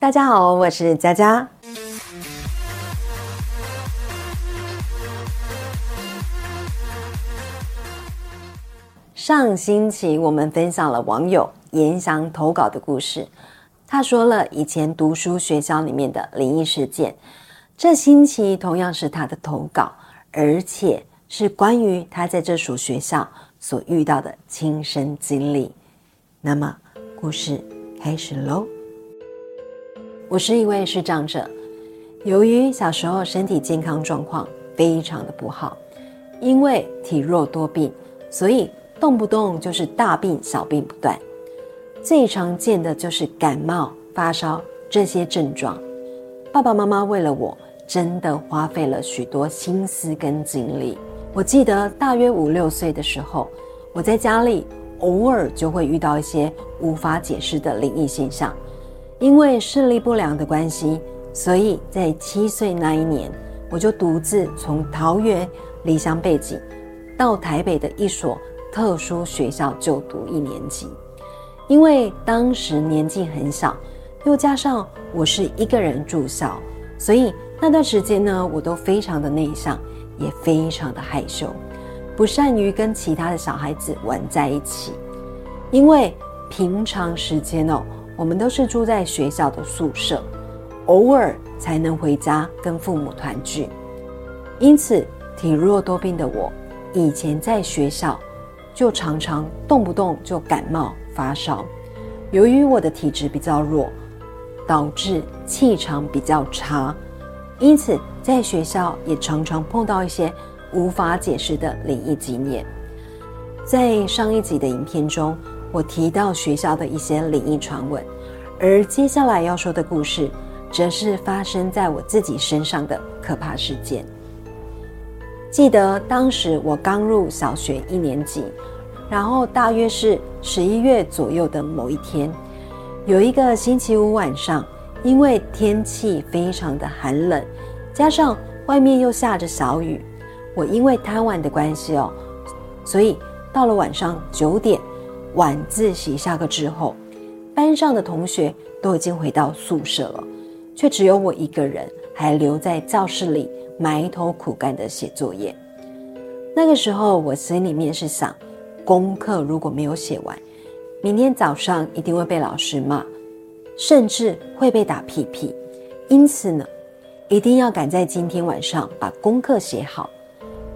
大家好，我是佳佳。上星期我们分享了网友严翔投稿的故事，他说了以前读书学校里面的灵异事件。这星期同样是他的投稿，而且是关于他在这所学校所遇到的亲身经历。那么，故事开始喽。我是一位视障者，由于小时候身体健康状况非常的不好，因为体弱多病，所以动不动就是大病小病不断。最常见的就是感冒、发烧这些症状。爸爸妈妈为了我，真的花费了许多心思跟精力。我记得大约五六岁的时候，我在家里偶尔就会遇到一些无法解释的灵异现象。因为视力不良的关系，所以在七岁那一年，我就独自从桃园离乡背井，到台北的一所特殊学校就读一年级。因为当时年纪很小，又加上我是一个人住校，所以那段时间呢，我都非常的内向，也非常的害羞，不善于跟其他的小孩子玩在一起。因为平常时间哦。我们都是住在学校的宿舍，偶尔才能回家跟父母团聚。因此，体弱多病的我，以前在学校就常常动不动就感冒发烧。由于我的体质比较弱，导致气场比较差，因此在学校也常常碰到一些无法解释的灵异经验。在上一集的影片中。我提到学校的一些灵异传闻，而接下来要说的故事，则是发生在我自己身上的可怕事件。记得当时我刚入小学一年级，然后大约是十一月左右的某一天，有一个星期五晚上，因为天气非常的寒冷，加上外面又下着小雨，我因为贪玩的关系哦，所以到了晚上九点。晚自习下课之后，班上的同学都已经回到宿舍了，却只有我一个人还留在教室里埋头苦干的写作业。那个时候，我心里面是想，功课如果没有写完，明天早上一定会被老师骂，甚至会被打屁屁。因此呢，一定要赶在今天晚上把功课写好。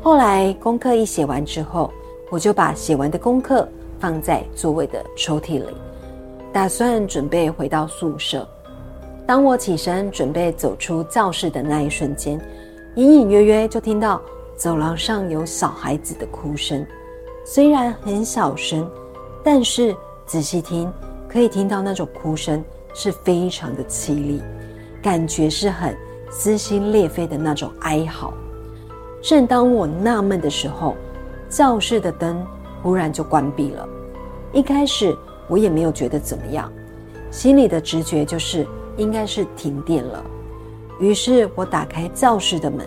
后来功课一写完之后，我就把写完的功课。放在座位的抽屉里，打算准备回到宿舍。当我起身准备走出教室的那一瞬间，隐隐约约就听到走廊上有小孩子的哭声。虽然很小声，但是仔细听，可以听到那种哭声是非常的凄厉，感觉是很撕心裂肺的那种哀嚎。正当我纳闷的时候，教室的灯。忽然就关闭了。一开始我也没有觉得怎么样，心里的直觉就是应该是停电了。于是我打开教室的门，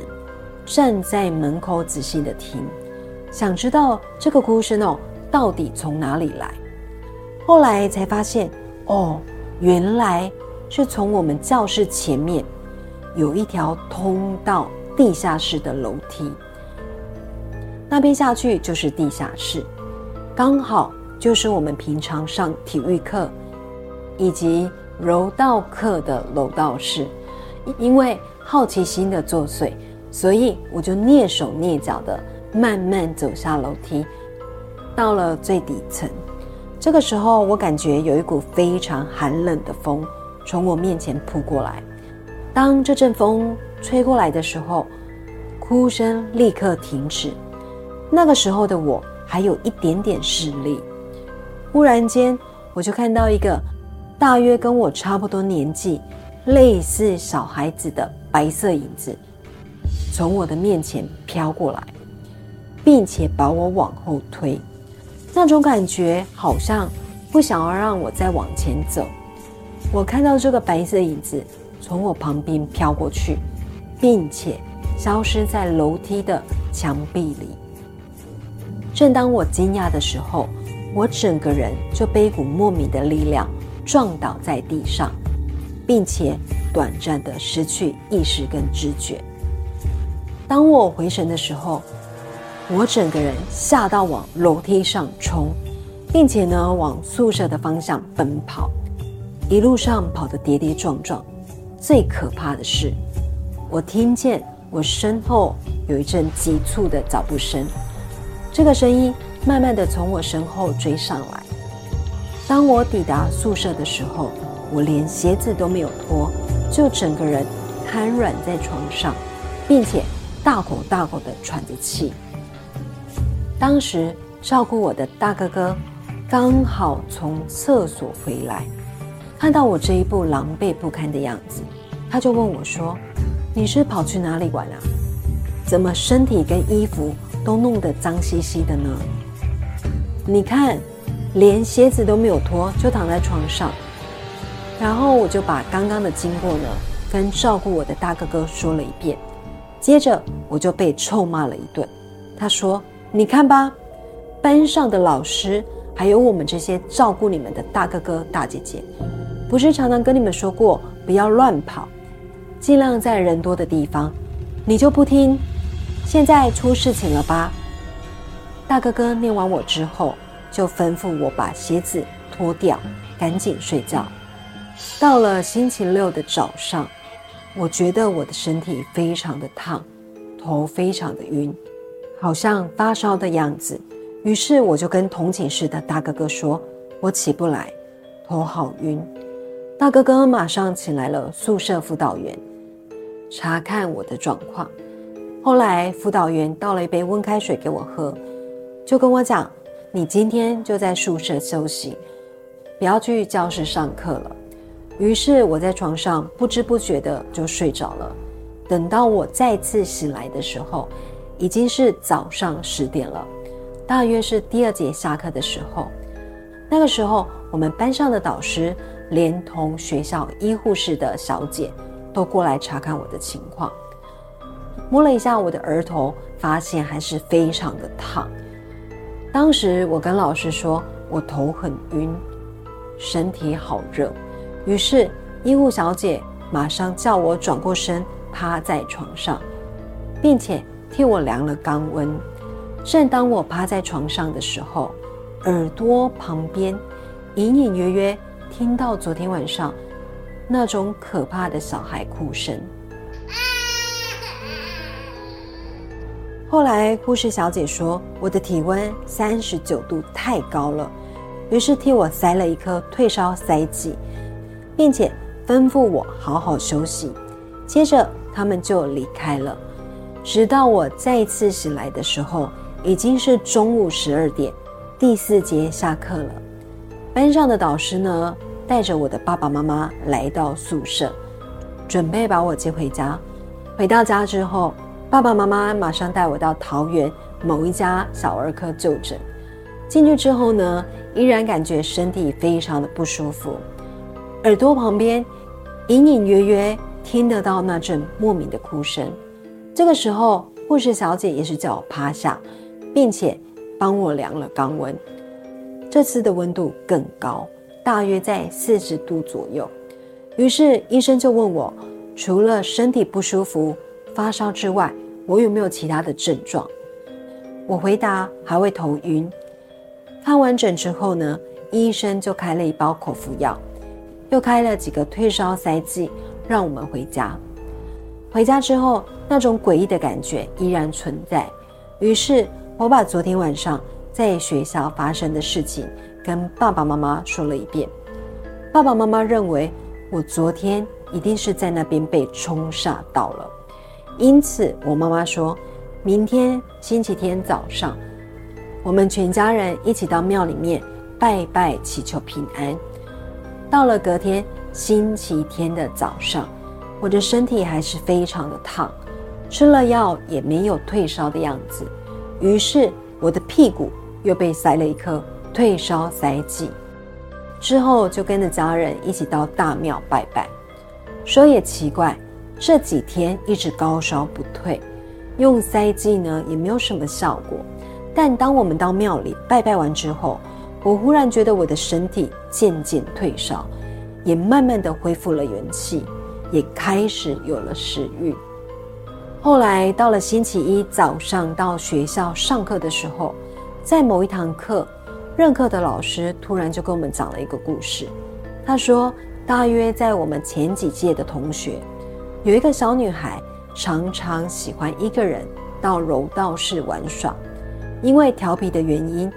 站在门口仔细的听，想知道这个哭声哦到底从哪里来。后来才发现，哦，原来是从我们教室前面有一条通到地下室的楼梯，那边下去就是地下室。刚好就是我们平常上体育课以及柔道课的楼道室，因为好奇心的作祟，所以我就蹑手蹑脚的慢慢走下楼梯，到了最底层。这个时候，我感觉有一股非常寒冷的风从我面前扑过来。当这阵风吹过来的时候，哭声立刻停止。那个时候的我。还有一点点视力，忽然间我就看到一个大约跟我差不多年纪、类似小孩子的白色影子从我的面前飘过来，并且把我往后推。那种感觉好像不想要让我再往前走。我看到这个白色影子从我旁边飘过去，并且消失在楼梯的墙壁里。正当我惊讶的时候，我整个人就被一股莫名的力量撞倒在地上。并且短暂的失去意识跟知觉。当我回神的时候，我整个人吓到往楼梯上冲，并且呢往宿舍的方向奔跑，一路上跑得跌跌撞撞。最可怕的是，我听见我身后有一阵急促的脚步声，这个声音慢慢的从我身后追上来。当我抵达宿舍的时候，我连鞋子都没有脱，就整个人瘫软在床上，并且大口大口的喘着气。当时照顾我的大哥哥刚好从厕所回来。看到我这一步狼狈不堪的样子，他就问我说：“你是跑去哪里玩啊？怎么身体跟衣服都弄得脏兮兮的呢？你看，连鞋子都没有脱就躺在床上。”然后我就把刚刚的经过呢跟照顾我的大哥哥说了一遍，接着我就被臭骂了一顿。他说：“你看吧，班上的老师还有我们这些照顾你们的大哥哥大姐姐。”不是常常跟你们说过不要乱跑，尽量在人多的地方，你就不听。现在出事情了吧？大哥哥念完我之后，就吩咐我把鞋子脱掉，赶紧睡觉。到了星期六的早上，我觉得我的身体非常的烫，头非常的晕，好像发烧的样子。于是我就跟同寝室的大哥哥说：“我起不来，头好晕。”大哥哥马上请来了宿舍辅导员，查看我的状况。后来辅导员倒了一杯温开水给我喝，就跟我讲：“你今天就在宿舍休息，不要去教室上课了。”于是我在床上不知不觉的就睡着了。等到我再次醒来的时候，已经是早上十点了，大约是第二节下课的时候。那个时候，我们班上的导师。连同学校医护室的小姐都过来查看我的情况，摸了一下我的额头，发现还是非常的烫。当时我跟老师说，我头很晕，身体好热。于是医护小姐马上叫我转过身，趴在床上，并且替我量了肛温。正当我趴在床上的时候，耳朵旁边隐隐约约。听到昨天晚上那种可怕的小孩哭声。后来护士小姐说我的体温三十九度太高了，于是替我塞了一颗退烧塞剂，并且吩咐我好好休息。接着他们就离开了。直到我再次醒来的时候，已经是中午十二点，第四节下课了。班上的导师呢，带着我的爸爸妈妈来到宿舍，准备把我接回家。回到家之后，爸爸妈妈马上带我到桃园某一家小儿科就诊。进去之后呢，依然感觉身体非常的不舒服，耳朵旁边隐隐约约听得到那阵莫名的哭声。这个时候，护士小姐也是叫我趴下，并且帮我量了肛温。这次的温度更高，大约在四十度左右。于是医生就问我，除了身体不舒服、发烧之外，我有没有其他的症状？我回答还会头晕。看完诊之后呢，医生就开了一包口服药，又开了几个退烧塞剂，让我们回家。回家之后，那种诡异的感觉依然存在。于是我把昨天晚上。在学校发生的事情，跟爸爸妈妈说了一遍。爸爸妈妈认为我昨天一定是在那边被冲煞到了，因此我妈妈说，明天星期天早上，我们全家人一起到庙里面拜拜，祈求平安。到了隔天星期天的早上，我的身体还是非常的烫，吃了药也没有退烧的样子，于是我的屁股。又被塞了一颗退烧塞剂，之后就跟着家人一起到大庙拜拜。说也奇怪，这几天一直高烧不退，用塞剂呢也没有什么效果。但当我们到庙里拜拜完之后，我忽然觉得我的身体渐渐退烧，也慢慢的恢复了元气，也开始有了食欲。后来到了星期一早上到学校上课的时候，在某一堂课，任课的老师突然就跟我们讲了一个故事。他说，大约在我们前几届的同学，有一个小女孩，常常喜欢一个人到柔道室玩耍，因为调皮的原因，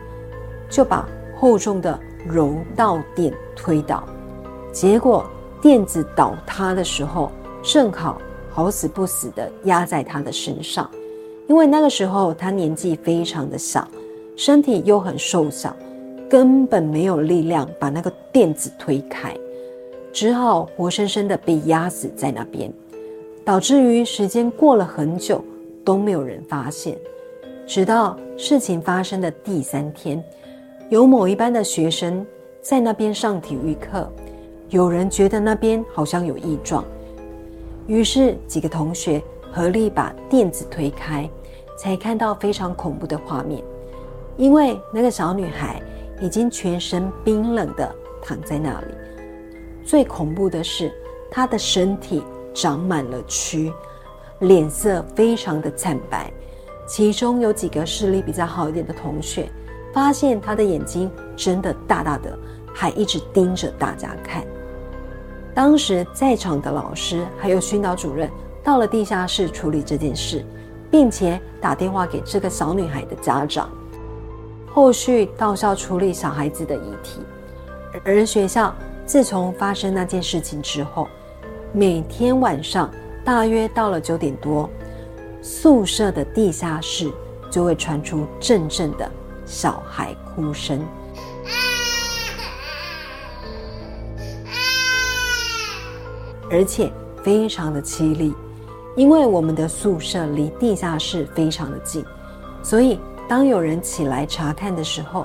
就把厚重的柔道垫推倒，结果垫子倒塌的时候，正好。好死不死的压在她的身上，因为那个时候她年纪非常的小，身体又很瘦小，根本没有力量把那个垫子推开，只好活生生的被压死在那边，导致于时间过了很久都没有人发现，直到事情发生的第三天，有某一班的学生在那边上体育课，有人觉得那边好像有异状。于是几个同学合力把垫子推开，才看到非常恐怖的画面。因为那个小女孩已经全身冰冷的躺在那里。最恐怖的是，她的身体长满了蛆，脸色非常的惨白。其中有几个视力比较好一点的同学，发现他的眼睛真的大大的，还一直盯着大家看。当时在场的老师还有训导主任到了地下室处理这件事，并且打电话给这个小女孩的家长，后续到校处理小孩子的遗体。而学校自从发生那件事情之后，每天晚上大约到了九点多，宿舍的地下室就会传出阵阵的小孩哭声。而且非常的凄厉，因为我们的宿舍离地下室非常的近，所以当有人起来查看的时候，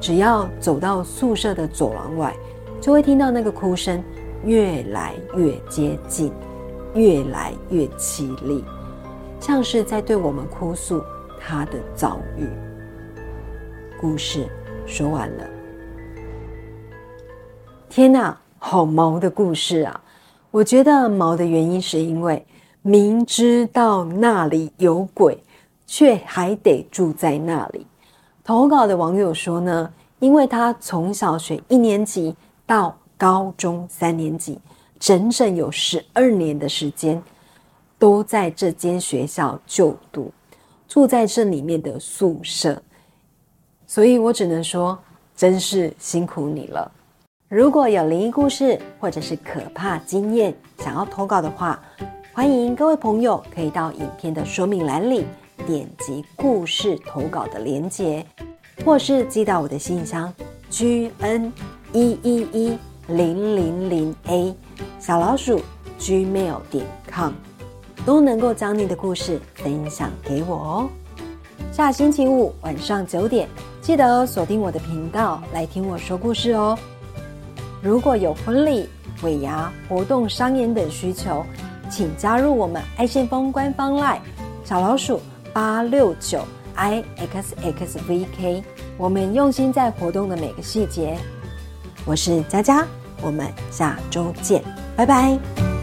只要走到宿舍的走廊外，就会听到那个哭声越来越接近，越来越凄厉，像是在对我们哭诉他的遭遇。故事说完了，天哪，好毛的故事啊！我觉得毛的原因是因为明知道那里有鬼，却还得住在那里。投稿的网友说呢，因为他从小学一年级到高中三年级，整整有十二年的时间都在这间学校就读，住在这里面的宿舍，所以我只能说，真是辛苦你了。如果有灵异故事或者是可怕经验想要投稿的话，欢迎各位朋友可以到影片的说明栏里点击故事投稿的连结，或是寄到我的信箱 g n 一一一零零零 a 小老鼠 gmail 点 com，都能够将你的故事分享给我哦。下星期五晚上九点，记得锁定我的频道来听我说故事哦。如果有婚礼、尾牙、活动、商演等需求，请加入我们爱先锋官方 LINE 小老鼠八六九 i x x v k。我们用心在活动的每个细节。我是佳佳，我们下周见，拜拜。